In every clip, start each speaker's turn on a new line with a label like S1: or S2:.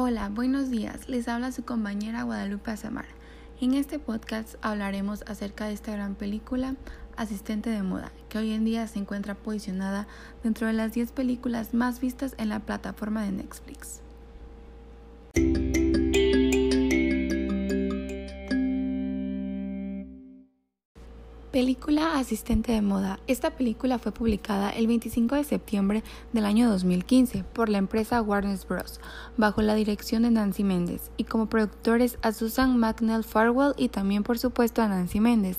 S1: Hola, buenos días. Les habla su compañera Guadalupe Azamar. En este podcast hablaremos acerca de esta gran película, Asistente de Moda, que hoy en día se encuentra posicionada dentro de las 10 películas más vistas en la plataforma de Netflix. Película Asistente de Moda. Esta película fue publicada el 25 de septiembre del año 2015 por la empresa Warner Bros. bajo la dirección de Nancy Méndez y como productores a Susan McNell Farwell y también por supuesto a Nancy Méndez.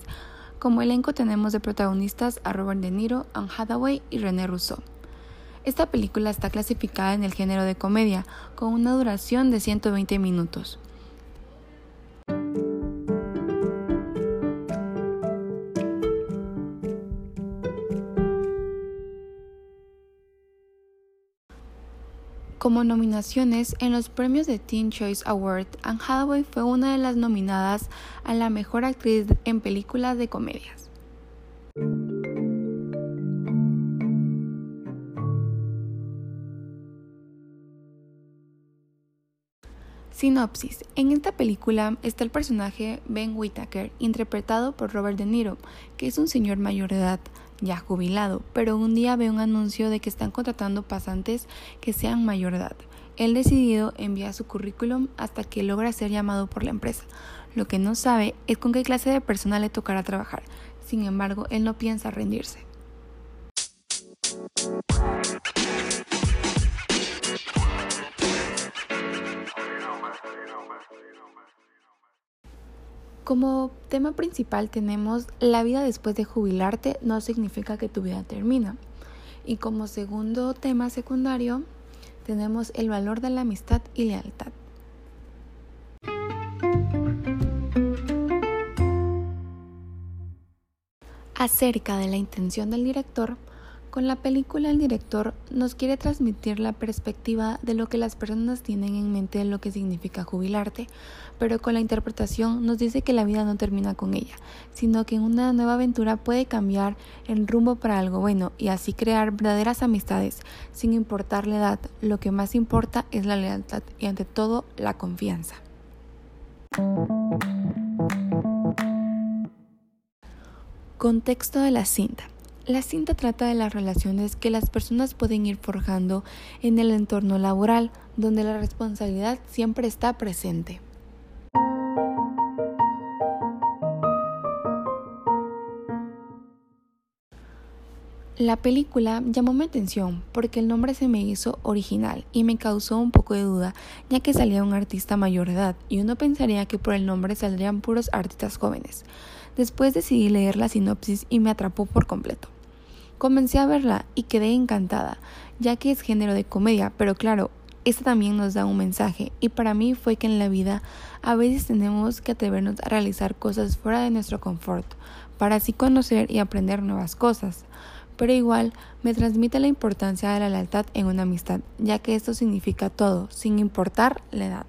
S1: Como elenco tenemos de protagonistas a Robert De Niro, Anne Hathaway y René Russo. Esta película está clasificada en el género de comedia con una duración de 120 minutos. Como nominaciones en los premios de Teen Choice Award, Anne Hathaway fue una de las nominadas a la mejor actriz en películas de comedias. Sinopsis. En esta película está el personaje Ben Whittaker, interpretado por Robert De Niro, que es un señor mayor de edad, ya jubilado, pero un día ve un anuncio de que están contratando pasantes que sean mayor edad. Él decidido envía su currículum hasta que logra ser llamado por la empresa. Lo que no sabe es con qué clase de persona le tocará trabajar. Sin embargo, él no piensa rendirse. Como tema principal tenemos la vida después de jubilarte no significa que tu vida termina. Y como segundo tema secundario tenemos el valor de la amistad y lealtad. Acerca de la intención del director, con la película el director nos quiere transmitir la perspectiva de lo que las personas tienen en mente de lo que significa jubilarte, pero con la interpretación nos dice que la vida no termina con ella, sino que una nueva aventura puede cambiar el rumbo para algo bueno y así crear verdaderas amistades sin importar la edad. Lo que más importa es la lealtad y ante todo la confianza. Contexto de la cinta. La cinta trata de las relaciones que las personas pueden ir forjando en el entorno laboral, donde la responsabilidad siempre está presente. La película llamó mi atención porque el nombre se me hizo original y me causó un poco de duda, ya que salía un artista mayor de edad y uno pensaría que por el nombre saldrían puros artistas jóvenes. Después decidí leer la sinopsis y me atrapó por completo. Comencé a verla y quedé encantada, ya que es género de comedia, pero claro, esta también nos da un mensaje y para mí fue que en la vida a veces tenemos que atrevernos a realizar cosas fuera de nuestro confort, para así conocer y aprender nuevas cosas. Pero igual me transmite la importancia de la lealtad en una amistad, ya que esto significa todo, sin importar la edad.